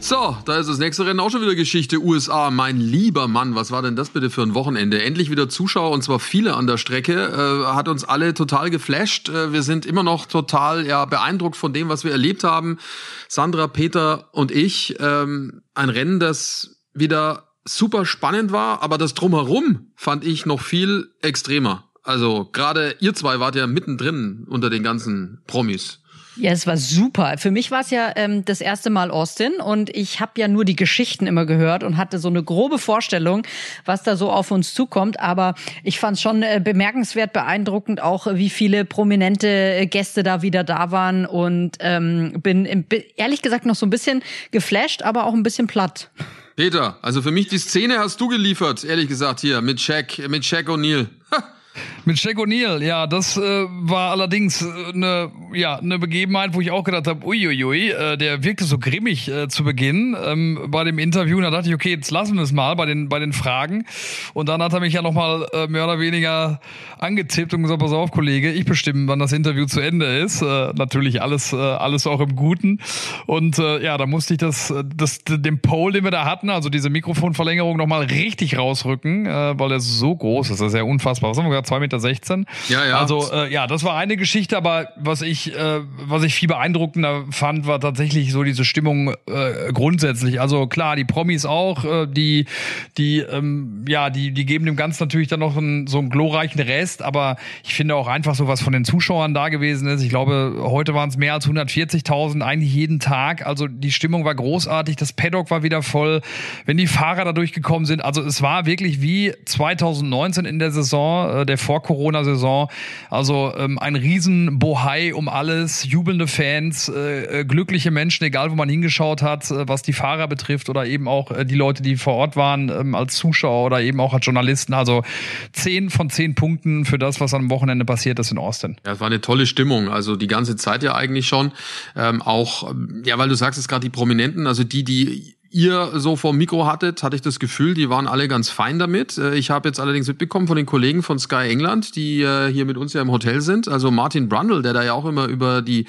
So, da ist das nächste Rennen auch schon wieder Geschichte USA. Mein lieber Mann, was war denn das bitte für ein Wochenende? Endlich wieder Zuschauer und zwar viele an der Strecke. Äh, hat uns alle total geflasht. Äh, wir sind immer noch total ja, beeindruckt von dem, was wir erlebt haben. Sandra, Peter und ich. Ähm, ein Rennen, das wieder super spannend war, aber das drumherum fand ich noch viel extremer. Also gerade ihr zwei wart ja mittendrin unter den ganzen Promis. Ja, es war super. Für mich war es ja ähm, das erste Mal Austin und ich habe ja nur die Geschichten immer gehört und hatte so eine grobe Vorstellung, was da so auf uns zukommt. Aber ich fand es schon äh, bemerkenswert, beeindruckend auch, wie viele prominente äh, Gäste da wieder da waren und ähm, bin im, ehrlich gesagt noch so ein bisschen geflasht, aber auch ein bisschen platt. Peter, also für mich die Szene hast du geliefert, ehrlich gesagt hier mit Shaq, mit Shaq O'Neal. Mit Shaq O'Neal, ja, das äh, war allerdings eine, ja, eine Begebenheit, wo ich auch gedacht habe, uiuiui, äh, der wirkte so grimmig äh, zu Beginn ähm, bei dem Interview. Und da dachte ich, okay, jetzt lassen wir es mal bei den, bei den Fragen. Und dann hat er mich ja nochmal äh, mehr oder weniger angetippt und gesagt, pass auf, Kollege, ich bestimme, wann das Interview zu Ende ist. Äh, natürlich alles, äh, alles auch im Guten. Und äh, ja, da musste ich das, das, den Pole, den wir da hatten, also diese Mikrofonverlängerung nochmal richtig rausrücken, äh, weil er so groß ist. Das ist ja unfassbar. Was haben wir gesagt? 2,16 Meter. 16. Ja, ja. Also äh, ja, das war eine Geschichte, aber was ich, äh, was ich viel beeindruckender fand, war tatsächlich so diese Stimmung äh, grundsätzlich. Also klar, die Promis auch, äh, die, die, ähm, ja, die, die geben dem Ganzen natürlich dann noch einen, so einen glorreichen Rest, aber ich finde auch einfach so, was von den Zuschauern da gewesen ist. Ich glaube, heute waren es mehr als 140.000, eigentlich jeden Tag. Also die Stimmung war großartig, das Paddock war wieder voll, wenn die Fahrer da durchgekommen sind. Also es war wirklich wie 2019 in der Saison, äh, der vor Corona-Saison. Also ähm, ein riesen Bohai um alles, jubelnde Fans, äh, äh, glückliche Menschen, egal wo man hingeschaut hat, äh, was die Fahrer betrifft oder eben auch äh, die Leute, die vor Ort waren ähm, als Zuschauer oder eben auch als Journalisten. Also zehn von zehn Punkten für das, was am Wochenende passiert ist in Austin. Ja, es war eine tolle Stimmung. Also die ganze Zeit ja eigentlich schon. Ähm, auch, ja, weil du sagst es gerade, die Prominenten, also die, die ihr so vor Mikro hattet, hatte ich das Gefühl, die waren alle ganz fein damit. Äh, ich habe jetzt allerdings mitbekommen von den Kollegen von Sky England, die äh, hier mit uns ja im Hotel sind. Also Martin Brundle, der da ja auch immer über die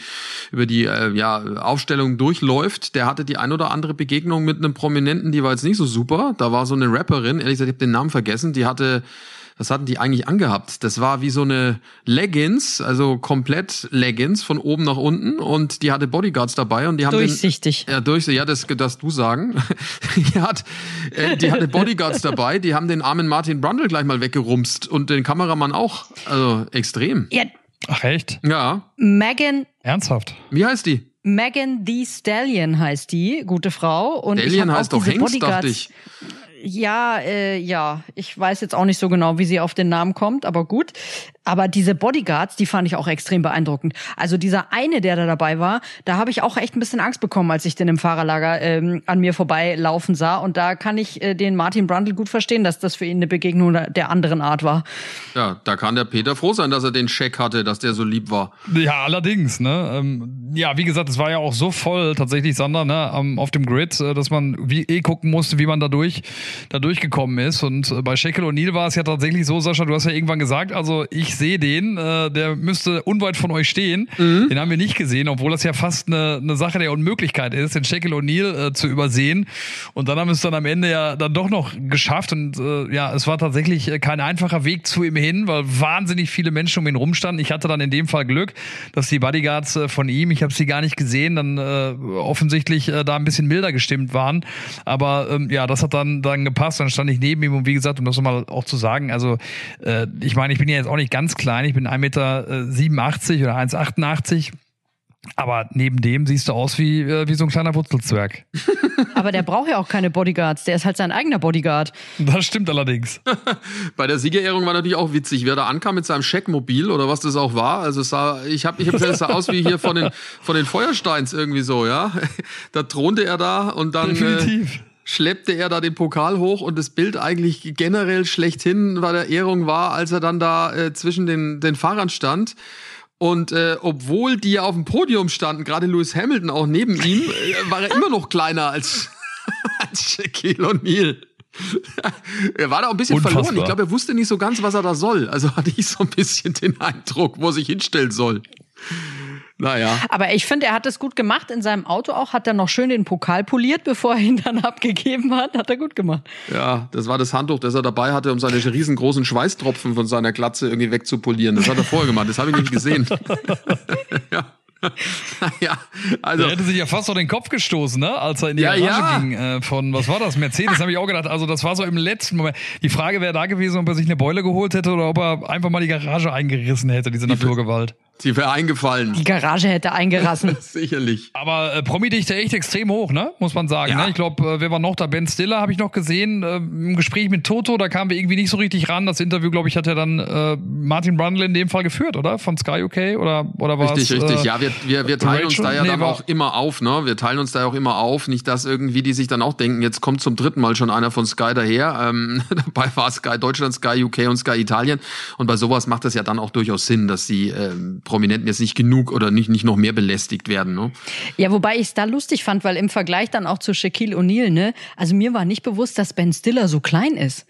über die äh, ja, Aufstellung durchläuft, der hatte die ein oder andere Begegnung mit einem Prominenten, die war jetzt nicht so super. Da war so eine Rapperin, ehrlich gesagt, ich habe den Namen vergessen, die hatte was hatten die eigentlich angehabt? Das war wie so eine Leggings, also komplett Leggings von oben nach unten und die hatte Bodyguards dabei und die haben durchsichtig. Den, ja, durchsichtig. Ja, das, das du sagen. die, hat, äh, die hatte Bodyguards dabei, die haben den armen Martin Brundle gleich mal weggerumst und den Kameramann auch. Also extrem. Ja. Ach echt? Ja. Megan. Ernsthaft? Wie heißt die? Megan the Stallion heißt die, gute Frau. Und Stallion heißt doch Hengst, dachte ich. Ja, äh, ja, ich weiß jetzt auch nicht so genau, wie sie auf den Namen kommt, aber gut. Aber diese Bodyguards, die fand ich auch extrem beeindruckend. Also dieser eine, der da dabei war, da habe ich auch echt ein bisschen Angst bekommen, als ich den im Fahrerlager ähm, an mir vorbeilaufen sah. Und da kann ich äh, den Martin Brundle gut verstehen, dass das für ihn eine Begegnung der anderen Art war. Ja, da kann der Peter froh sein, dass er den Scheck hatte, dass der so lieb war. Ja, allerdings. Ne? Ähm, ja, wie gesagt, es war ja auch so voll tatsächlich, Sander, ne, auf dem Grid, äh, dass man wie eh gucken musste, wie man da durch da durchgekommen ist. Und äh, bei Shekel O'Neal war es ja tatsächlich so, Sascha, du hast ja irgendwann gesagt, also ich sehe den, äh, der müsste unweit von euch stehen. Mhm. Den haben wir nicht gesehen, obwohl das ja fast eine, eine Sache der Unmöglichkeit ist, den Shaquille O'Neal äh, zu übersehen. Und dann haben wir es dann am Ende ja dann doch noch geschafft. Und äh, ja, es war tatsächlich äh, kein einfacher Weg zu ihm hin, weil wahnsinnig viele Menschen um ihn rumstanden. Ich hatte dann in dem Fall Glück, dass die Bodyguards äh, von ihm, ich habe sie gar nicht gesehen, dann äh, offensichtlich äh, da ein bisschen milder gestimmt waren. Aber ähm, ja, das hat dann, dann gepasst. Dann stand ich neben ihm und wie gesagt, um das nochmal auch zu sagen, also äh, ich meine, ich bin ja jetzt auch nicht ganz klein, ich bin 1,87 Meter oder 1,88 aber neben dem siehst du aus wie, äh, wie so ein kleiner Wurzelzwerg. Aber der braucht ja auch keine Bodyguards, der ist halt sein eigener Bodyguard. Das stimmt allerdings. Bei der Siegerehrung war natürlich auch witzig, wer da ankam mit seinem Scheckmobil oder was das auch war. Also es sah, ich habe ich hab gesagt, es sah aus wie hier von den, von den Feuersteins irgendwie so, ja. Da thronte er da und dann. Definitiv. Äh, schleppte er da den Pokal hoch und das Bild eigentlich generell schlechthin bei der Ehrung war, als er dann da äh, zwischen den, den Fahrern stand Und äh, obwohl die auf dem Podium standen, gerade Lewis Hamilton auch neben ihm, äh, war er immer noch kleiner als, als Shaquille O'Neal. er war da auch ein bisschen Unfassbar. verloren. Ich glaube, er wusste nicht so ganz, was er da soll. Also hatte ich so ein bisschen den Eindruck, wo er sich hinstellen soll. Naja. Aber ich finde, er hat es gut gemacht. In seinem Auto auch hat er noch schön den Pokal poliert, bevor er ihn dann abgegeben hat. Hat er gut gemacht. Ja, das war das Handtuch, das er dabei hatte, um seine riesengroßen Schweißtropfen von seiner Glatze irgendwie wegzupolieren. Das hat er vorher gemacht. Das habe ich nicht gesehen. ja. ja, also. Er hätte sich ja fast auf den Kopf gestoßen, ne? als er in die ja, Garage ja. ging. Äh, von, was war das? Mercedes, habe ich auch gedacht. Also, das war so im letzten Moment. Die Frage wäre da gewesen, ob er sich eine Beule geholt hätte oder ob er einfach mal die Garage eingerissen hätte, diese Naturgewalt. Sie wäre eingefallen. Die Garage hätte eingerassen. Sicherlich. Aber äh, Promi-Dichte echt extrem hoch, ne? Muss man sagen. Ja. Ne? Ich glaube, äh, wer war noch da? Ben Stiller habe ich noch gesehen äh, im Gespräch mit Toto. Da kamen wir irgendwie nicht so richtig ran. Das Interview, glaube ich, hat ja dann äh, Martin Brundle in dem Fall geführt, oder? Von Sky UK oder oder was? Richtig, richtig. Äh, ja, wir, wir, wir teilen Rachel? uns da ja nee, dann auch immer auf, ne? Wir teilen uns da auch immer auf. Nicht, dass irgendwie die sich dann auch denken, jetzt kommt zum dritten Mal schon einer von Sky daher. Ähm, dabei war Sky Deutschland, Sky UK und Sky Italien. Und bei sowas macht das ja dann auch durchaus Sinn, dass die ähm, Prominenten jetzt nicht genug oder nicht, nicht noch mehr belästigt werden. Ne? Ja, wobei ich es da lustig fand, weil im Vergleich dann auch zu Shaquille O'Neal, ne, also mir war nicht bewusst, dass Ben Stiller so klein ist.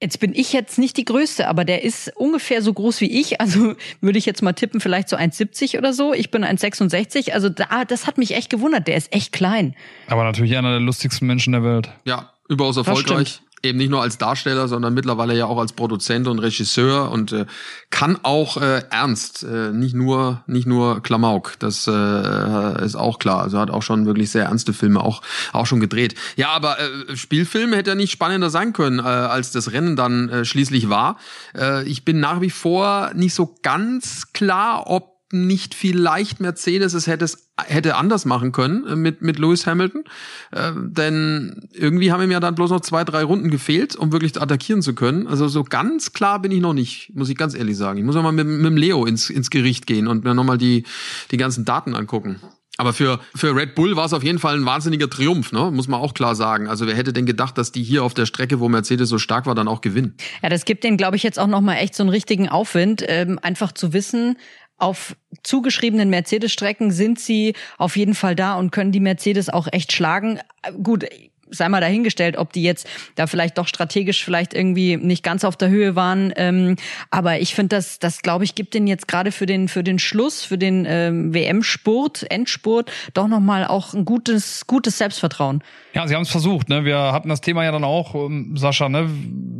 Jetzt bin ich jetzt nicht die Größte, aber der ist ungefähr so groß wie ich. Also würde ich jetzt mal tippen, vielleicht so 1,70 oder so. Ich bin 1,66. Also da, das hat mich echt gewundert. Der ist echt klein. Aber natürlich einer der lustigsten Menschen der Welt. Ja, überaus erfolgreich eben nicht nur als Darsteller, sondern mittlerweile ja auch als Produzent und Regisseur und äh, kann auch äh, ernst, äh, nicht nur nicht nur Klamauk. Das äh, ist auch klar. Also hat auch schon wirklich sehr ernste Filme auch auch schon gedreht. Ja, aber äh, Spielfilm hätte ja nicht spannender sein können, äh, als das Rennen dann äh, schließlich war. Äh, ich bin nach wie vor nicht so ganz klar, ob nicht vielleicht Mercedes es hätte, hätte anders machen können äh, mit, mit Lewis Hamilton. Äh, denn irgendwie haben ihm ja dann bloß noch zwei, drei Runden gefehlt, um wirklich attackieren zu können. Also so ganz klar bin ich noch nicht, muss ich ganz ehrlich sagen. Ich muss mal mit, mit dem Leo ins, ins Gericht gehen und mir nochmal die, die ganzen Daten angucken. Aber für, für Red Bull war es auf jeden Fall ein wahnsinniger Triumph, ne? muss man auch klar sagen. Also wer hätte denn gedacht, dass die hier auf der Strecke, wo Mercedes so stark war, dann auch gewinnen? Ja, das gibt denen, glaube ich, jetzt auch nochmal echt so einen richtigen Aufwind, ähm, einfach zu wissen, auf zugeschriebenen Mercedes-Strecken sind sie auf jeden Fall da und können die Mercedes auch echt schlagen. Gut, sei mal dahingestellt, ob die jetzt da vielleicht doch strategisch vielleicht irgendwie nicht ganz auf der Höhe waren. Ähm, aber ich finde, das, das glaube ich, gibt den jetzt gerade für den für den Schluss, für den ähm, WM-Spurt, Endspurt, doch nochmal auch ein gutes gutes Selbstvertrauen. Ja, sie haben es versucht. Ne? Wir hatten das Thema ja dann auch, ähm, Sascha. Ne?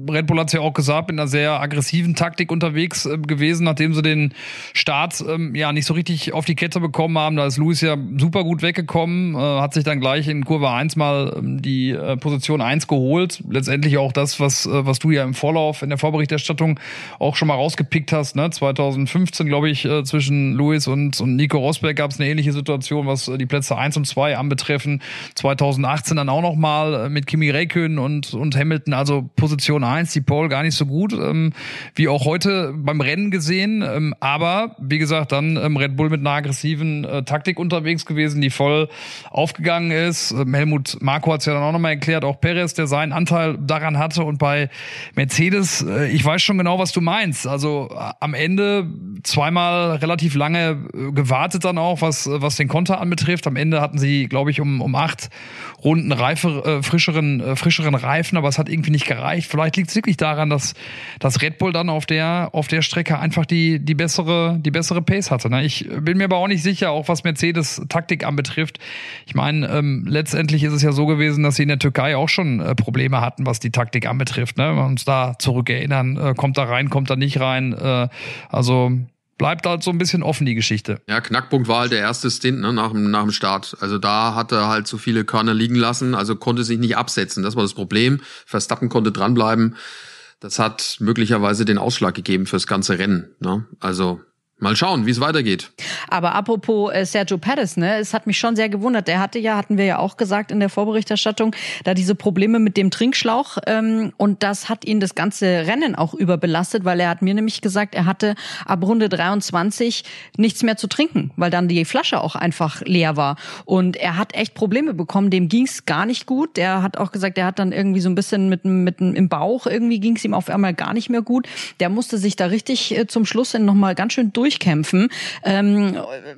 Red Bull hat ja auch gesagt, in einer sehr aggressiven Taktik unterwegs äh, gewesen, nachdem sie den Start ähm, ja nicht so richtig auf die Kette bekommen haben. Da ist Lewis ja super gut weggekommen, äh, hat sich dann gleich in Kurve 1 mal ähm, die äh, Position 1 geholt. Letztendlich auch das, was, äh, was du ja im Vorlauf in der Vorberichterstattung auch schon mal rausgepickt hast. Ne? 2015, glaube ich, äh, zwischen Lewis und, und Nico Rosberg gab es eine ähnliche Situation, was äh, die Plätze 1 und 2 anbetreffen. 2018 dann auch noch mal äh, mit Kimi Räikkönen und, und Hamilton, also Position 1, die Pole gar nicht so gut, ähm, wie auch heute beim Rennen gesehen. Ähm, aber wie gesagt, dann ähm, Red Bull mit einer aggressiven äh, Taktik unterwegs gewesen, die voll aufgegangen ist. Ähm, Helmut Marko hat es ja dann auch nochmal erklärt, auch Perez, der seinen Anteil daran hatte. Und bei Mercedes, äh, ich weiß schon genau, was du meinst. Also äh, am Ende zweimal relativ lange äh, gewartet dann auch, was, was den Konter anbetrifft. Am Ende hatten sie, glaube ich, um, um acht Runden reife, äh, frischeren, äh, frischeren Reifen, aber es hat irgendwie nicht gereicht. Vielleicht liegt es wirklich daran, dass, dass Red Bull dann auf der, auf der Strecke einfach die, die bessere, die bessere Pace hatte. Ne? Ich bin mir aber auch nicht sicher, auch was Mercedes Taktik anbetrifft. Ich meine, ähm, letztendlich ist es ja so gewesen, dass sie in der Türkei auch schon äh, Probleme hatten, was die Taktik anbetrifft. Ne? Wenn wir uns da zurückerinnern, äh, kommt da rein, kommt da nicht rein. Äh, also bleibt halt so ein bisschen offen, die Geschichte. Ja, Knackpunkt war halt der erste Stint ne, nach, dem, nach dem Start. Also da hat er halt zu viele Körner liegen lassen, also konnte sich nicht absetzen. Das war das Problem. Verstappen konnte dranbleiben. Das hat möglicherweise den Ausschlag gegeben fürs ganze Rennen. Ne? Also Mal schauen, wie es weitergeht. Aber apropos äh, Sergio Perez, ne, es hat mich schon sehr gewundert. Der hatte ja, hatten wir ja auch gesagt in der Vorberichterstattung, da diese Probleme mit dem Trinkschlauch ähm, und das hat ihn das ganze Rennen auch überbelastet, weil er hat mir nämlich gesagt, er hatte ab Runde 23 nichts mehr zu trinken, weil dann die Flasche auch einfach leer war und er hat echt Probleme bekommen. Dem ging's gar nicht gut. Der hat auch gesagt, er hat dann irgendwie so ein bisschen mit mit im Bauch irgendwie ging's ihm auf einmal gar nicht mehr gut. Der musste sich da richtig äh, zum Schluss noch mal ganz schön durch durchkämpfen, ähm,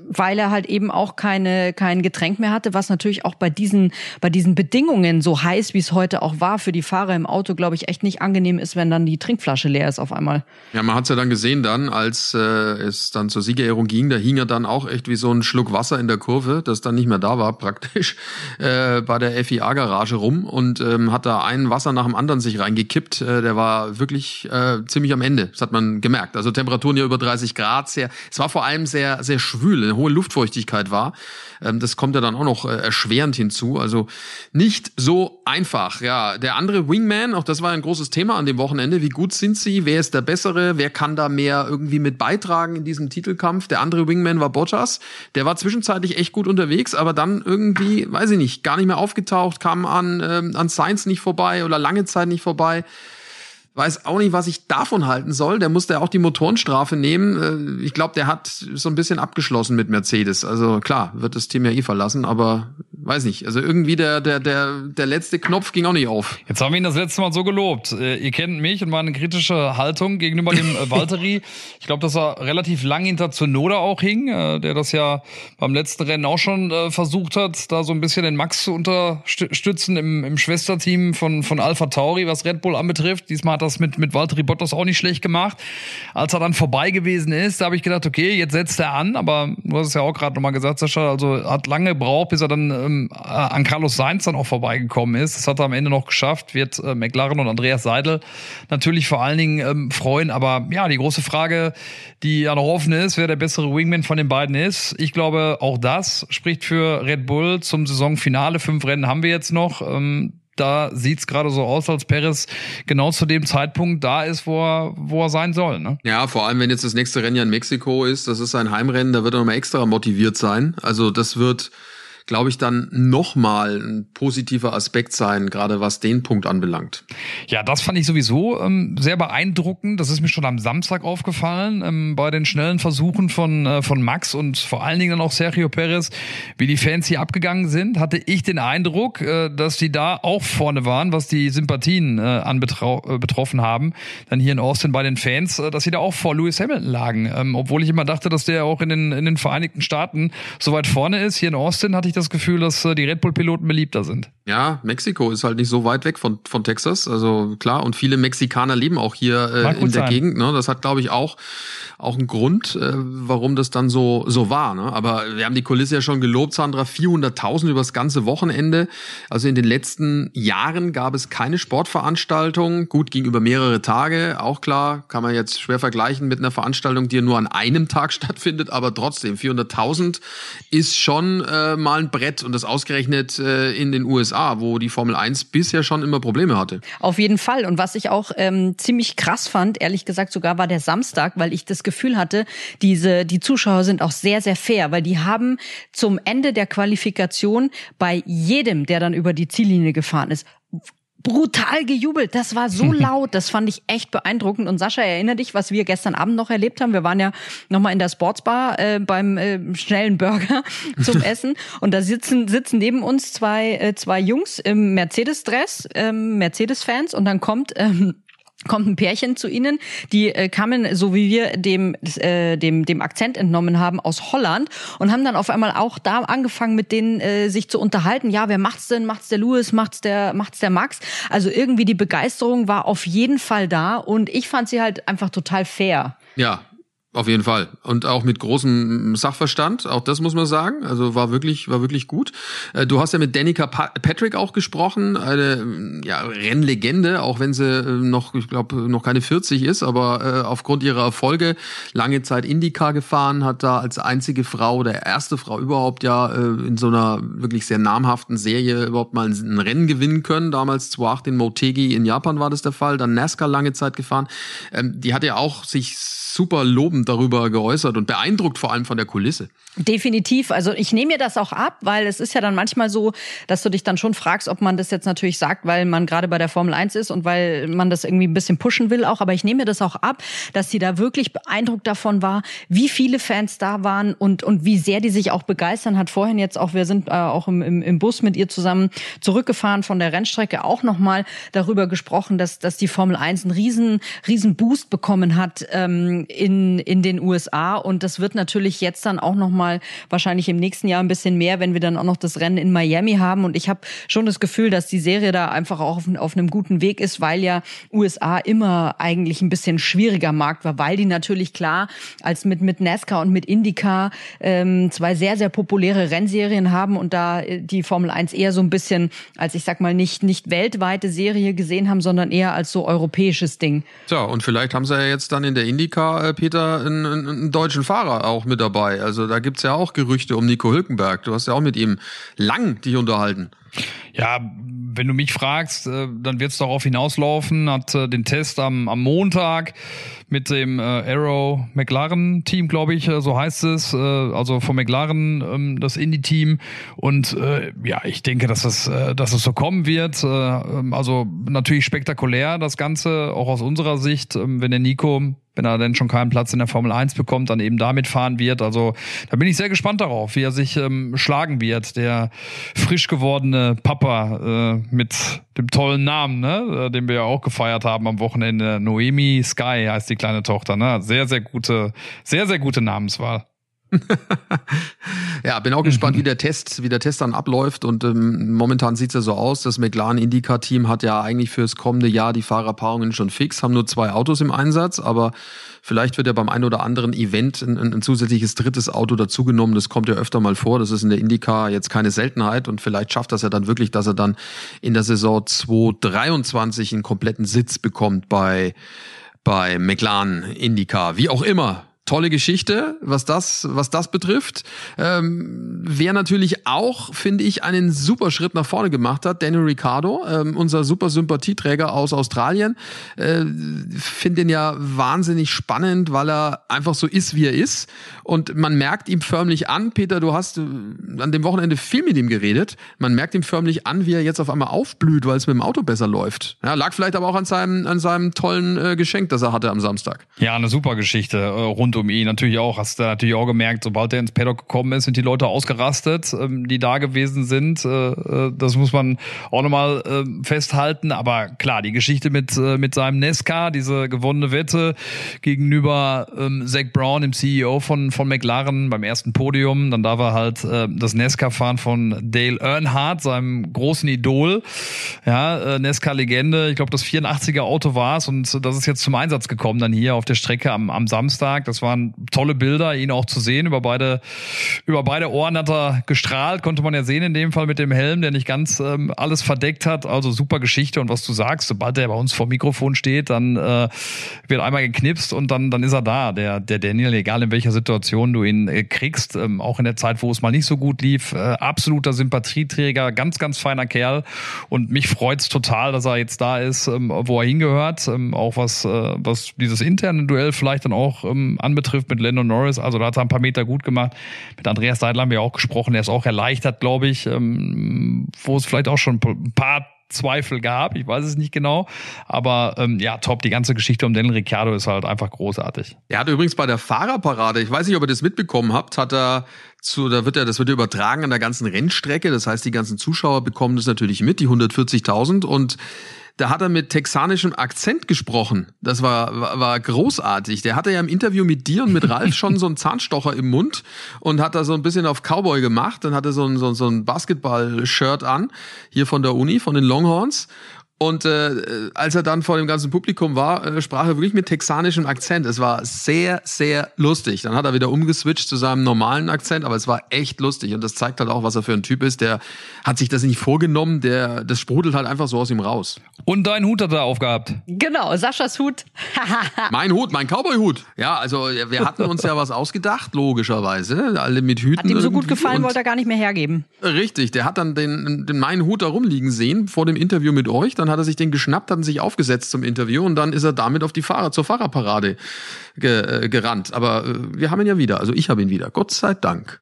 weil er halt eben auch keine kein Getränk mehr hatte, was natürlich auch bei diesen bei diesen Bedingungen so heiß wie es heute auch war für die Fahrer im Auto, glaube ich, echt nicht angenehm ist, wenn dann die Trinkflasche leer ist auf einmal. Ja, man hat's ja dann gesehen dann, als äh, es dann zur Siegerehrung ging, da hing er dann auch echt wie so ein Schluck Wasser in der Kurve, das dann nicht mehr da war praktisch äh, bei der FIA Garage rum und ähm, hat da ein Wasser nach dem anderen sich reingekippt. Äh, der war wirklich äh, ziemlich am Ende. Das hat man gemerkt. Also Temperaturen ja über 30 Grad. Sehr, es war vor allem sehr, sehr schwül. Eine hohe Luftfeuchtigkeit war. Ähm, das kommt ja dann auch noch äh, erschwerend hinzu. Also nicht so einfach. Ja, der andere Wingman, auch das war ein großes Thema an dem Wochenende. Wie gut sind sie? Wer ist der Bessere? Wer kann da mehr irgendwie mit beitragen in diesem Titelkampf? Der andere Wingman war Bottas. Der war zwischenzeitlich echt gut unterwegs, aber dann irgendwie, weiß ich nicht, gar nicht mehr aufgetaucht, kam an, ähm, an Science nicht vorbei oder lange Zeit nicht vorbei weiß auch nicht, was ich davon halten soll. Der musste ja auch die Motorenstrafe nehmen. Äh, ich glaube, der hat so ein bisschen abgeschlossen mit Mercedes. Also klar, wird das Team ja eh verlassen, aber weiß nicht. Also irgendwie der, der, der, der letzte Knopf ging auch nicht auf. Jetzt haben wir ihn das letzte Mal so gelobt. Äh, ihr kennt mich und meine kritische Haltung gegenüber dem äh, Valtteri. ich glaube, dass er relativ lang hinter Zunoda auch hing, der das ja beim letzten Rennen auch schon versucht hat, da so ein bisschen den Max zu unterstützen im, im Schwesterteam von, von Alpha Tauri, was Red Bull anbetrifft. Diesmal hat das mit, mit Valtteri Bottas auch nicht schlecht gemacht. Als er dann vorbei gewesen ist, da habe ich gedacht, okay, jetzt setzt er an, aber du hast es ja auch gerade nochmal gesagt, Sascha, also hat lange gebraucht, bis er dann ähm, an Carlos Sainz dann auch vorbeigekommen ist. Das hat er am Ende noch geschafft, wird äh, McLaren und Andreas Seidel natürlich vor allen Dingen ähm, freuen, aber ja, die große Frage, die ja noch offen ist, wer der bessere Wingman von den beiden ist. Ich glaube, auch das spricht für Red Bull zum Saisonfinale. Fünf Rennen haben wir jetzt noch. Ähm, da sieht's gerade so aus, als Perez genau zu dem Zeitpunkt da ist, wo er, wo er sein soll. Ne? Ja, vor allem, wenn jetzt das nächste Rennen ja in Mexiko ist, das ist sein Heimrennen, da wird er nochmal extra motiviert sein. Also das wird glaube ich, dann nochmal ein positiver Aspekt sein, gerade was den Punkt anbelangt. Ja, das fand ich sowieso ähm, sehr beeindruckend. Das ist mir schon am Samstag aufgefallen, ähm, bei den schnellen Versuchen von, äh, von Max und vor allen Dingen dann auch Sergio Perez, wie die Fans hier abgegangen sind, hatte ich den Eindruck, äh, dass die da auch vorne waren, was die Sympathien äh, äh, betroffen haben. Dann hier in Austin bei den Fans, äh, dass sie da auch vor Lewis Hamilton lagen. Ähm, obwohl ich immer dachte, dass der auch in den, in den Vereinigten Staaten so weit vorne ist. Hier in Austin hatte ich das Gefühl, dass äh, die Red Bull-Piloten beliebter sind. Ja, Mexiko ist halt nicht so weit weg von, von Texas. Also klar, und viele Mexikaner leben auch hier äh, in der sein. Gegend. Ne? Das hat, glaube ich, auch, auch einen Grund, äh, warum das dann so, so war. Ne? Aber wir haben die Kulisse ja schon gelobt, Sandra. 400.000 übers ganze Wochenende. Also in den letzten Jahren gab es keine Sportveranstaltung. Gut, ging über mehrere Tage. Auch klar, kann man jetzt schwer vergleichen mit einer Veranstaltung, die nur an einem Tag stattfindet. Aber trotzdem, 400.000 ist schon äh, mal ein Brett. Und das ausgerechnet äh, in den USA USA, wo die Formel 1 bisher schon immer Probleme hatte. Auf jeden Fall. Und was ich auch ähm, ziemlich krass fand, ehrlich gesagt sogar, war der Samstag, weil ich das Gefühl hatte, diese, die Zuschauer sind auch sehr, sehr fair, weil die haben zum Ende der Qualifikation bei jedem, der dann über die Ziellinie gefahren ist, brutal gejubelt. Das war so laut, das fand ich echt beeindruckend. Und Sascha, erinnere dich, was wir gestern Abend noch erlebt haben. Wir waren ja nochmal in der Sportsbar äh, beim äh, schnellen Burger zum Essen. Und da sitzen, sitzen neben uns zwei, äh, zwei Jungs im Mercedes-Dress, ähm, Mercedes-Fans. Und dann kommt ähm, kommt ein Pärchen zu ihnen, die äh, kamen, so wie wir dem, äh, dem, dem Akzent entnommen haben, aus Holland und haben dann auf einmal auch da angefangen, mit denen äh, sich zu unterhalten. Ja, wer macht's denn? Macht's der Louis? Macht's der, macht's der Max? Also irgendwie die Begeisterung war auf jeden Fall da und ich fand sie halt einfach total fair. Ja, auf jeden Fall. Und auch mit großem Sachverstand, auch das muss man sagen. Also war wirklich, war wirklich gut. Äh, du hast ja mit Danica Patrick auch gesprochen, eine ja, Rennlegende, auch wenn sie äh, noch, ich glaube, noch keine 40 ist, aber äh, aufgrund ihrer Erfolge lange Zeit IndyCar gefahren, hat da als einzige Frau, der erste Frau überhaupt ja in so einer wirklich sehr namhaften Serie überhaupt mal ein Rennen gewinnen können. Damals 2008 in Motegi in Japan war das der Fall, dann NASCAR lange Zeit gefahren. Ähm, die hat ja auch sich super lobend darüber geäußert und beeindruckt vor allem von der Kulisse. Definitiv. Also ich nehme mir das auch ab, weil es ist ja dann manchmal so, dass du dich dann schon fragst, ob man das jetzt natürlich sagt, weil man gerade bei der Formel 1 ist und weil man das irgendwie ein bisschen pushen will auch. Aber ich nehme mir das auch ab, dass sie da wirklich beeindruckt davon war, wie viele Fans da waren und, und wie sehr die sich auch begeistern. Hat vorhin jetzt auch, wir sind äh, auch im, im, im Bus mit ihr zusammen zurückgefahren von der Rennstrecke, auch nochmal darüber gesprochen, dass, dass die Formel 1 einen riesen, riesen Boost bekommen hat. Ähm, in, in den USA. Und das wird natürlich jetzt dann auch nochmal wahrscheinlich im nächsten Jahr ein bisschen mehr, wenn wir dann auch noch das Rennen in Miami haben. Und ich habe schon das Gefühl, dass die Serie da einfach auch auf, auf einem guten Weg ist, weil ja USA immer eigentlich ein bisschen schwieriger Markt war, weil die natürlich klar als mit, mit NASCAR und mit IndyCar ähm, zwei sehr, sehr populäre Rennserien haben und da äh, die Formel 1 eher so ein bisschen als ich sag mal nicht, nicht weltweite Serie gesehen haben, sondern eher als so europäisches Ding. Tja, und vielleicht haben sie ja jetzt dann in der IndyCar, äh, Peter, einen, einen deutschen Fahrer auch mit dabei. Also da gibt's ja auch Gerüchte um Nico Hülkenberg. Du hast ja auch mit ihm lang dich unterhalten. Ja, wenn du mich fragst, äh, dann wird es darauf hinauslaufen, hat äh, den Test am, am Montag mit dem äh, Arrow McLaren Team, glaube ich, so heißt es, also von McLaren ähm, das Indie-Team und ja, ich denke, dass es, dass es so kommen wird. Ähm, also natürlich spektakulär das Ganze, auch aus unserer Sicht, ähm, wenn der Nico wenn er denn schon keinen Platz in der Formel 1 bekommt, dann eben damit fahren wird. Also da bin ich sehr gespannt darauf, wie er sich ähm, schlagen wird. Der frisch gewordene Papa äh, mit dem tollen Namen, ne, äh, den wir ja auch gefeiert haben am Wochenende. Noemi Sky heißt die kleine Tochter. Ne? Sehr, sehr gute, sehr, sehr gute Namenswahl. ja, bin auch gespannt, wie der Test, wie der Test dann abläuft. Und ähm, momentan sieht's ja so aus, das McLaren Indica Team hat ja eigentlich fürs kommende Jahr die Fahrerpaarungen schon fix, haben nur zwei Autos im Einsatz, aber vielleicht wird ja beim einen oder anderen Event ein, ein, ein zusätzliches drittes Auto dazugenommen. Das kommt ja öfter mal vor. Das ist in der Indica jetzt keine Seltenheit und vielleicht schafft das ja dann wirklich, dass er dann in der Saison 2023 einen kompletten Sitz bekommt bei bei McLaren Indica, wie auch immer tolle Geschichte, was das, was das betrifft. Ähm, wer natürlich auch, finde ich, einen super Schritt nach vorne gemacht hat, Daniel Ricciardo, ähm, unser super Sympathieträger aus Australien. Äh, finde ihn ja wahnsinnig spannend, weil er einfach so ist, wie er ist. Und man merkt ihm förmlich an, Peter, du hast äh, an dem Wochenende viel mit ihm geredet. Man merkt ihm förmlich an, wie er jetzt auf einmal aufblüht, weil es mit dem Auto besser läuft. Ja, lag vielleicht aber auch an seinem, an seinem tollen äh, Geschenk, das er hatte am Samstag. Ja, eine super Geschichte äh, rund um ihn natürlich auch. Hast du natürlich auch gemerkt, sobald er ins Paddock gekommen ist, sind die Leute ausgerastet, ähm, die da gewesen sind. Äh, äh, das muss man auch nochmal äh, festhalten. Aber klar, die Geschichte mit, mit seinem Nesca, diese gewonnene Wette gegenüber ähm, Zach Brown, dem CEO von, von McLaren beim ersten Podium. Dann da war halt das Nesca fahren von Dale Earnhardt, seinem großen Idol. Ja, Nesca-Legende. Ich glaube, das 84er Auto war es und das ist jetzt zum Einsatz gekommen dann hier auf der Strecke am, am Samstag. Das waren tolle Bilder, ihn auch zu sehen. Über beide, über beide Ohren hat er gestrahlt, konnte man ja sehen in dem Fall mit dem Helm, der nicht ganz ähm, alles verdeckt hat. Also super Geschichte. Und was du sagst, sobald er bei uns vor Mikrofon steht, dann äh, wird einmal geknipst und dann, dann ist er da. Der, der Daniel, egal in welcher Situation du ihn äh, kriegst, ähm, auch in der Zeit, wo es mal nicht so gut lief, äh, absoluter Sympathieträger, ganz, ganz feiner Kerl. Und mich freut's total, dass er jetzt da ist, ähm, wo er hingehört. Ähm, auch was, äh, was dieses interne Duell vielleicht dann auch an anbetrifft mit Lando Norris. Also da hat er ein paar Meter gut gemacht. Mit Andreas Seidler haben wir auch gesprochen. Er ist auch erleichtert, glaube ich, wo es vielleicht auch schon ein paar Zweifel gab. Ich weiß es nicht genau. Aber ähm, ja, top. Die ganze Geschichte um Daniel Ricciardo ist halt einfach großartig. Er hat übrigens bei der Fahrerparade, ich weiß nicht, ob ihr das mitbekommen habt, hat er zu, da wird er, das wird übertragen an der ganzen Rennstrecke. Das heißt, die ganzen Zuschauer bekommen das natürlich mit, die 140.000 und da hat er mit texanischem Akzent gesprochen. Das war, war, war großartig. Der hatte ja im Interview mit dir und mit Ralf schon so einen Zahnstocher im Mund und hat da so ein bisschen auf Cowboy gemacht. Dann hatte so ein, so, so ein Basketball-Shirt an, hier von der Uni, von den Longhorns. Und äh, als er dann vor dem ganzen Publikum war, äh, sprach er wirklich mit texanischem Akzent. Es war sehr, sehr lustig. Dann hat er wieder umgeswitcht zu seinem normalen Akzent, aber es war echt lustig. Und das zeigt halt auch, was er für ein Typ ist. Der hat sich das nicht vorgenommen, der, das sprudelt halt einfach so aus ihm raus. Und dein Hut hat er aufgehabt. Genau, Saschas Hut. mein Hut, mein Cowboy-Hut. Ja, also wir hatten uns ja was ausgedacht, logischerweise. Alle mit Hüten. Hat ihm so gut gefallen, wollte er gar nicht mehr hergeben. Richtig, der hat dann den, den meinen Hut da rumliegen sehen vor dem Interview mit euch. Dann hat er sich den geschnappt, hat ihn sich aufgesetzt zum Interview und dann ist er damit auf die Fahrer, zur Fahrerparade ge, äh, gerannt. Aber äh, wir haben ihn ja wieder. Also ich habe ihn wieder. Gott sei Dank.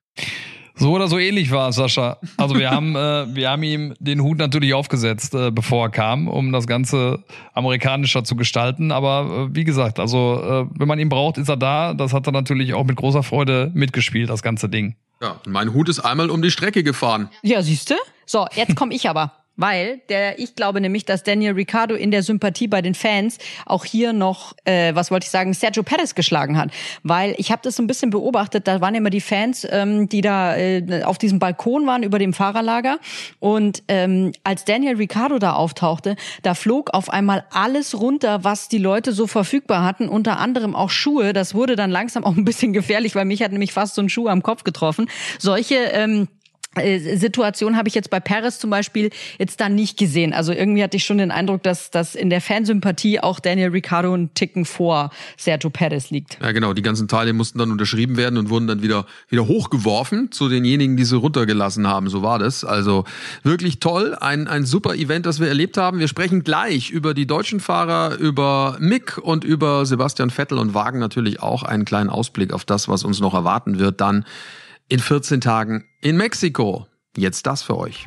So oder so ähnlich war es, Sascha. Also wir haben, äh, wir haben ihm den Hut natürlich aufgesetzt, äh, bevor er kam, um das Ganze amerikanischer zu gestalten. Aber äh, wie gesagt, also äh, wenn man ihn braucht, ist er da. Das hat er natürlich auch mit großer Freude mitgespielt, das ganze Ding. Ja, mein Hut ist einmal um die Strecke gefahren. Ja, siehst du? So, jetzt komme ich aber. Weil der, ich glaube nämlich, dass Daniel Ricciardo in der Sympathie bei den Fans auch hier noch, äh, was wollte ich sagen, Sergio Perez geschlagen hat. Weil ich habe das so ein bisschen beobachtet, da waren immer die Fans, ähm, die da äh, auf diesem Balkon waren über dem Fahrerlager. Und ähm, als Daniel Ricciardo da auftauchte, da flog auf einmal alles runter, was die Leute so verfügbar hatten, unter anderem auch Schuhe. Das wurde dann langsam auch ein bisschen gefährlich, weil mich hat nämlich fast so ein Schuh am Kopf getroffen. Solche ähm, äh, Situation habe ich jetzt bei Paris zum Beispiel jetzt da nicht gesehen. Also irgendwie hatte ich schon den Eindruck, dass, dass in der Fansympathie auch Daniel Ricciardo einen Ticken vor Sergio Perez liegt. Ja, genau. Die ganzen Teile mussten dann unterschrieben werden und wurden dann wieder, wieder hochgeworfen zu denjenigen, die sie runtergelassen haben. So war das. Also wirklich toll. Ein, ein super Event, das wir erlebt haben. Wir sprechen gleich über die deutschen Fahrer, über Mick und über Sebastian Vettel und wagen natürlich auch einen kleinen Ausblick auf das, was uns noch erwarten wird. Dann in 14 Tagen in Mexiko. Jetzt das für euch.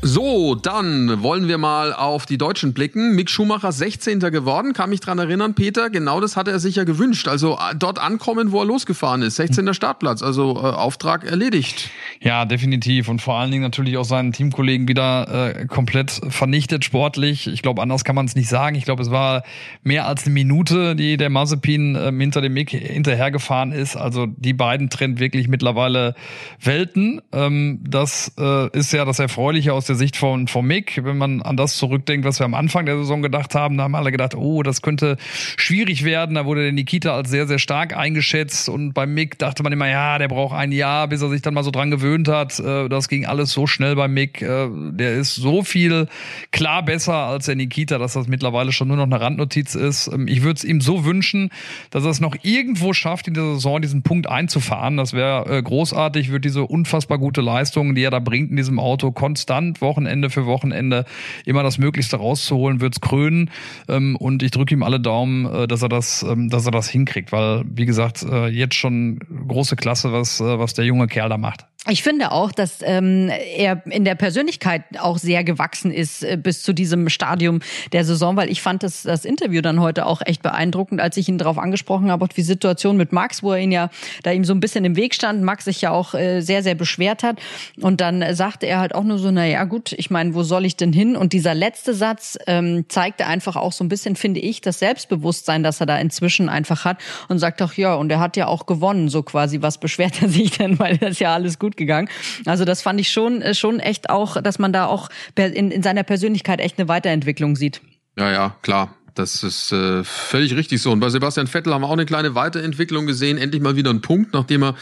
So, dann wollen wir mal auf die Deutschen blicken. Mick Schumacher 16. geworden, kann mich dran erinnern, Peter. Genau das hat er sich ja gewünscht. Also äh, dort ankommen, wo er losgefahren ist. 16. Startplatz, also äh, Auftrag erledigt. Ja, definitiv. Und vor allen Dingen natürlich auch seinen Teamkollegen wieder äh, komplett vernichtet sportlich. Ich glaube, anders kann man es nicht sagen. Ich glaube, es war mehr als eine Minute, die der Mazepin äh, hinter dem Mick hinterhergefahren ist. Also die beiden trennt wirklich mittlerweile Welten. Ähm, das äh, ist ja das Erfreuliche aus der Sicht von, von Mick, wenn man an das zurückdenkt, was wir am Anfang der Saison gedacht haben, da haben alle gedacht, oh, das könnte schwierig werden. Da wurde der Nikita als sehr, sehr stark eingeschätzt und beim Mick dachte man immer, ja, der braucht ein Jahr, bis er sich dann mal so dran gewöhnt hat. Äh, das ging alles so schnell beim Mick. Äh, der ist so viel klar besser als der Nikita, dass das mittlerweile schon nur noch eine Randnotiz ist. Ähm, ich würde es ihm so wünschen, dass er es noch irgendwo schafft, in der Saison diesen Punkt einzufahren. Das wäre äh, großartig, würde diese unfassbar gute Leistung, die er da bringt in diesem Auto, konstant Wochenende für Wochenende immer das Möglichste rauszuholen, wird's krönen. Ähm, und ich drücke ihm alle Daumen, äh, dass er das, ähm, dass er das hinkriegt, weil wie gesagt äh, jetzt schon große Klasse, was äh, was der junge Kerl da macht. Ich finde auch, dass ähm, er in der Persönlichkeit auch sehr gewachsen ist äh, bis zu diesem Stadium der Saison, weil ich fand das, das Interview dann heute auch echt beeindruckend, als ich ihn darauf angesprochen habe, auf die Situation mit Max, wo er ihn ja da ihm so ein bisschen im Weg stand, Max sich ja auch äh, sehr, sehr beschwert hat. Und dann sagte er halt auch nur so, na ja, gut, ich meine, wo soll ich denn hin? Und dieser letzte Satz ähm, zeigte einfach auch so ein bisschen, finde ich, das Selbstbewusstsein, das er da inzwischen einfach hat und sagt auch, ja, und er hat ja auch gewonnen, so quasi, was beschwert er sich denn, weil das ja alles gut gegangen. Also das fand ich schon, äh, schon echt auch, dass man da auch in, in seiner Persönlichkeit echt eine Weiterentwicklung sieht. Ja, ja, klar. Das ist äh, völlig richtig so. Und bei Sebastian Vettel haben wir auch eine kleine Weiterentwicklung gesehen. Endlich mal wieder ein Punkt, nachdem er,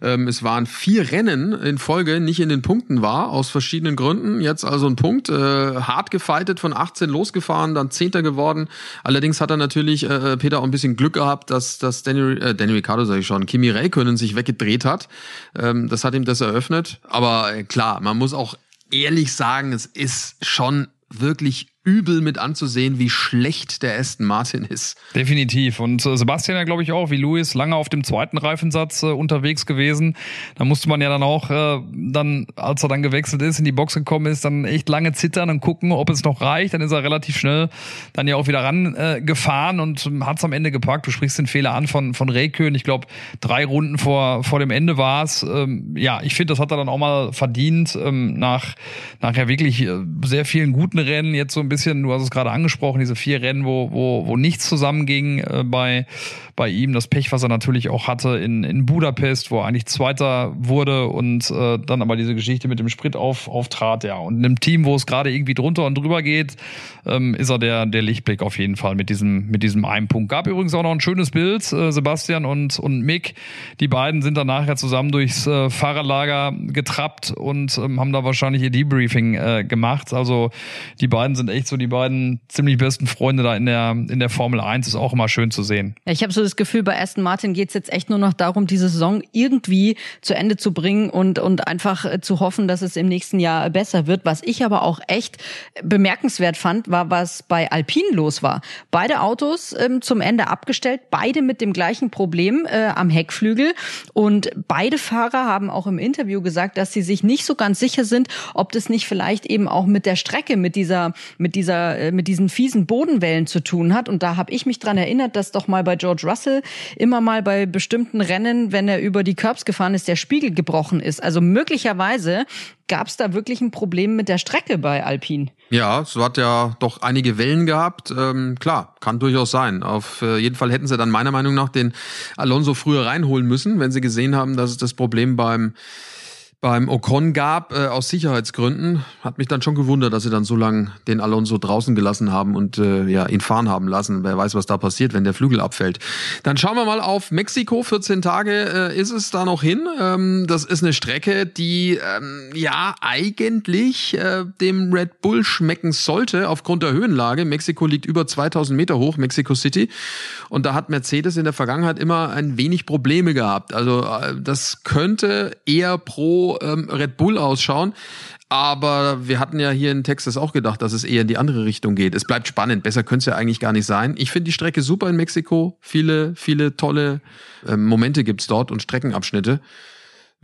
ähm, es waren vier Rennen in Folge, nicht in den Punkten war, aus verschiedenen Gründen. Jetzt also ein Punkt. Äh, hart gefeitet, von 18 losgefahren, dann Zehnter geworden. Allerdings hat er natürlich, äh, äh, Peter, auch ein bisschen Glück gehabt, dass, dass Danny, äh, Danny Ricciardo, sage ich schon, Kimi Räikkönen sich weggedreht hat. Ähm, das hat ihm das eröffnet. Aber äh, klar, man muss auch ehrlich sagen, es ist schon wirklich übel mit anzusehen, wie schlecht der Aston Martin ist. Definitiv. Und äh, Sebastian ja, glaube ich, auch, wie Louis, lange auf dem zweiten Reifensatz äh, unterwegs gewesen. Da musste man ja dann auch, äh, dann, als er dann gewechselt ist, in die Box gekommen ist, dann echt lange zittern und gucken, ob es noch reicht. Dann ist er relativ schnell dann ja auch wieder ran äh, und hat es am Ende gepackt. Du sprichst den Fehler an von, von Rekön. Ich glaube, drei Runden vor, vor dem Ende war es. Ähm, ja, ich finde, das hat er dann auch mal verdient, ähm, nach, nach ja wirklich äh, sehr vielen guten Rennen, jetzt so ein bisschen, du hast es gerade angesprochen, diese vier Rennen, wo, wo, wo nichts zusammenging äh, bei, bei ihm. Das Pech, was er natürlich auch hatte in, in Budapest, wo er eigentlich Zweiter wurde und äh, dann aber diese Geschichte mit dem Sprit auf, auftrat. Ja, und in einem Team, wo es gerade irgendwie drunter und drüber geht, ähm, ist er der, der Lichtblick auf jeden Fall mit diesem, mit diesem einen Punkt. Gab übrigens auch noch ein schönes Bild, äh, Sebastian und, und Mick. Die beiden sind dann nachher zusammen durchs äh, Fahrerlager getrappt und ähm, haben da wahrscheinlich ihr Debriefing äh, gemacht. Also die beiden sind echt so die beiden ziemlich besten Freunde da in der, in der Formel 1. Ist auch immer schön zu sehen. Ja, ich habe so das Gefühl, bei Aston Martin geht's jetzt echt nur noch darum, diese Saison irgendwie zu Ende zu bringen und, und einfach äh, zu hoffen, dass es im nächsten Jahr besser wird. Was ich aber auch echt bemerkenswert fand, war, was bei Alpine los war. Beide Autos ähm, zum Ende abgestellt, beide mit dem gleichen Problem äh, am Heckflügel. Und beide Fahrer haben auch im Interview gesagt, dass sie sich nicht so ganz sicher sind, ob das nicht vielleicht eben auch mit der Strecke, mit dieser, mit dieser, äh, mit diesen fiesen Bodenwellen zu tun hat. Und da habe ich mich dran erinnert, dass doch mal bei George Russell immer mal bei bestimmten Rennen, wenn er über die Curbs gefahren ist, der Spiegel gebrochen ist. Also möglicherweise gab es da wirklich ein Problem mit der Strecke bei Alpine. Ja, es hat ja doch einige Wellen gehabt. Ähm, klar, kann durchaus sein. Auf äh, jeden Fall hätten sie dann meiner Meinung nach den Alonso früher reinholen müssen, wenn sie gesehen haben, dass es das Problem beim beim Ocon gab, äh, aus Sicherheitsgründen. Hat mich dann schon gewundert, dass sie dann so lange den Alonso draußen gelassen haben und äh, ja, ihn fahren haben lassen. Wer weiß, was da passiert, wenn der Flügel abfällt. Dann schauen wir mal auf Mexiko. 14 Tage äh, ist es da noch hin. Ähm, das ist eine Strecke, die ähm, ja eigentlich äh, dem Red Bull schmecken sollte aufgrund der Höhenlage. Mexiko liegt über 2000 Meter hoch, Mexico City. Und da hat Mercedes in der Vergangenheit immer ein wenig Probleme gehabt. Also äh, das könnte eher pro ähm, Red Bull ausschauen. Aber wir hatten ja hier in Texas auch gedacht, dass es eher in die andere Richtung geht. Es bleibt spannend. Besser könnte es ja eigentlich gar nicht sein. Ich finde die Strecke super in Mexiko. Viele, viele tolle äh, Momente gibt's dort und Streckenabschnitte.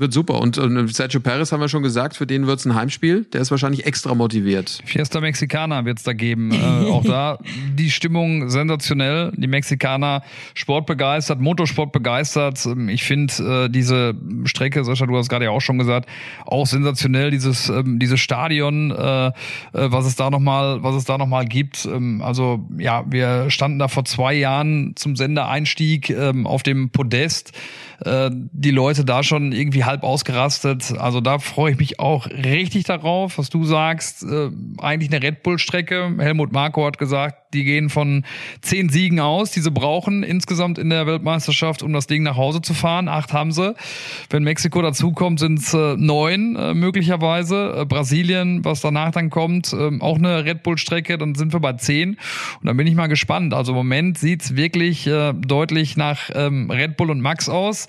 Wird super. Und, und Sergio Perez haben wir schon gesagt, für den wird's ein Heimspiel. Der ist wahrscheinlich extra motiviert. Fiesta Mexicana wird's da geben. äh, auch da die Stimmung sensationell. Die Mexikaner sportbegeistert, Motorsport begeistert. Ich finde äh, diese Strecke, Sascha, du hast gerade ja auch schon gesagt, auch sensationell. Dieses ähm, dieses Stadion, äh, äh, was es da noch mal, was es da noch mal gibt. Ähm, also ja, wir standen da vor zwei Jahren zum Sendereinstieg ähm, auf dem Podest. Äh, die Leute da schon irgendwie halb ausgerastet. Also da freue ich mich auch richtig darauf, was du sagst. Äh, eigentlich eine Red Bull-Strecke. Helmut Marko hat gesagt, die gehen von zehn Siegen aus, die sie brauchen insgesamt in der Weltmeisterschaft, um das Ding nach Hause zu fahren. Acht haben sie. Wenn Mexiko dazukommt, sind es äh, neun äh, möglicherweise. Äh, Brasilien, was danach dann kommt, ähm, auch eine Red Bull-Strecke, dann sind wir bei zehn. Und dann bin ich mal gespannt. Also im Moment sieht's wirklich äh, deutlich nach ähm, Red Bull und Max aus.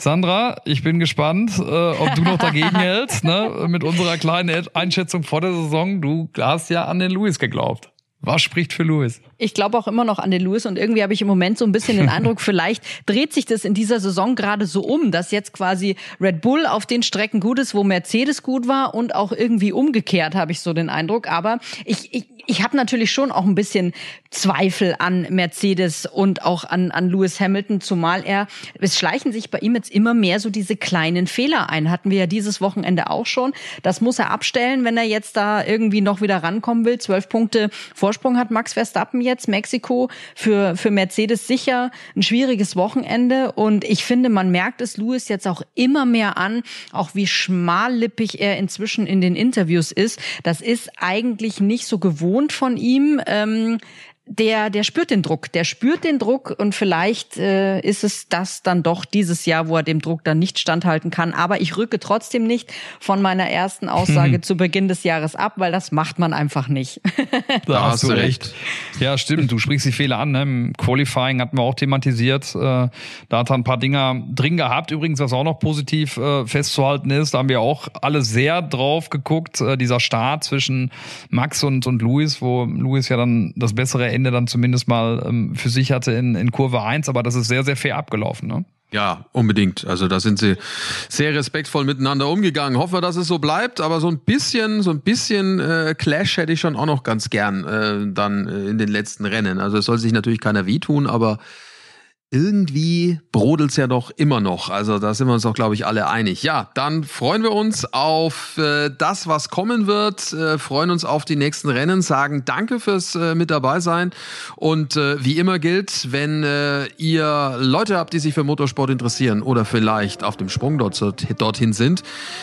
Sandra, ich bin gespannt, äh, ob du noch dagegen hältst, ne? mit unserer kleinen Einschätzung vor der Saison. Du hast ja an den Louis geglaubt. Was spricht für Louis? Ich glaube auch immer noch an den Louis und irgendwie habe ich im Moment so ein bisschen den Eindruck, vielleicht dreht sich das in dieser Saison gerade so um, dass jetzt quasi Red Bull auf den Strecken gut ist, wo Mercedes gut war und auch irgendwie umgekehrt habe ich so den Eindruck. Aber ich, ich, ich habe natürlich schon auch ein bisschen Zweifel an Mercedes und auch an, an Lewis Hamilton, zumal er, es schleichen sich bei ihm jetzt immer mehr so diese kleinen Fehler ein. Hatten wir ja dieses Wochenende auch schon. Das muss er abstellen, wenn er jetzt da irgendwie noch wieder rankommen will. Zwölf Punkte Vorsprung hat Max Verstappen jetzt. Mexiko für, für Mercedes sicher ein schwieriges Wochenende. Und ich finde, man merkt es Lewis jetzt auch immer mehr an, auch wie schmallippig er inzwischen in den Interviews ist. Das ist eigentlich nicht so gewohnt von ihm. Ähm, der, der spürt den Druck, der spürt den Druck und vielleicht äh, ist es das dann doch dieses Jahr, wo er dem Druck dann nicht standhalten kann. Aber ich rücke trotzdem nicht von meiner ersten Aussage hm. zu Beginn des Jahres ab, weil das macht man einfach nicht. da hast du recht. Ja, stimmt. Du sprichst die Fehler an. Ne? Im Qualifying hatten wir auch thematisiert. Äh, da hat er ein paar Dinger drin gehabt. Übrigens, was auch noch positiv äh, festzuhalten ist, da haben wir auch alle sehr drauf geguckt. Äh, dieser Start zwischen Max und, und Luis, wo Luis ja dann das bessere Ende dann zumindest mal ähm, für sich hatte in, in Kurve 1, aber das ist sehr, sehr fair abgelaufen, ne? Ja, unbedingt. Also da sind sie sehr respektvoll miteinander umgegangen. Hoffen wir, dass es so bleibt, aber so ein bisschen, so ein bisschen äh, Clash hätte ich schon auch noch ganz gern äh, dann äh, in den letzten Rennen. Also es soll sich natürlich keiner wehtun, aber irgendwie brodelt's ja doch immer noch. Also da sind wir uns doch, glaube ich, alle einig. Ja, dann freuen wir uns auf äh, das, was kommen wird, äh, freuen uns auf die nächsten Rennen, sagen Danke fürs äh, mit dabei sein. Und äh, wie immer gilt, wenn äh, ihr Leute habt, die sich für Motorsport interessieren oder vielleicht auf dem Sprung dort, dorthin sind,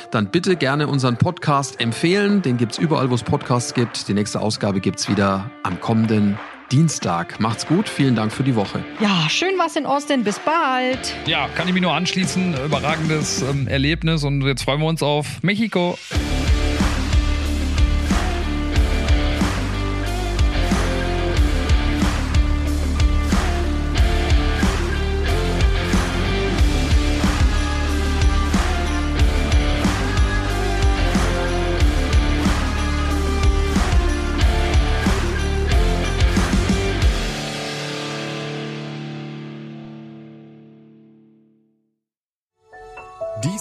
dann bitte gerne unseren Podcast empfehlen. Den gibt's überall, wo es Podcasts gibt. Die nächste Ausgabe gibt's wieder am kommenden Dienstag. Macht's gut, vielen Dank für die Woche. Ja, schön was in Austin, bis bald. Ja, kann ich mich nur anschließen. Überragendes ähm, Erlebnis und jetzt freuen wir uns auf Mexiko.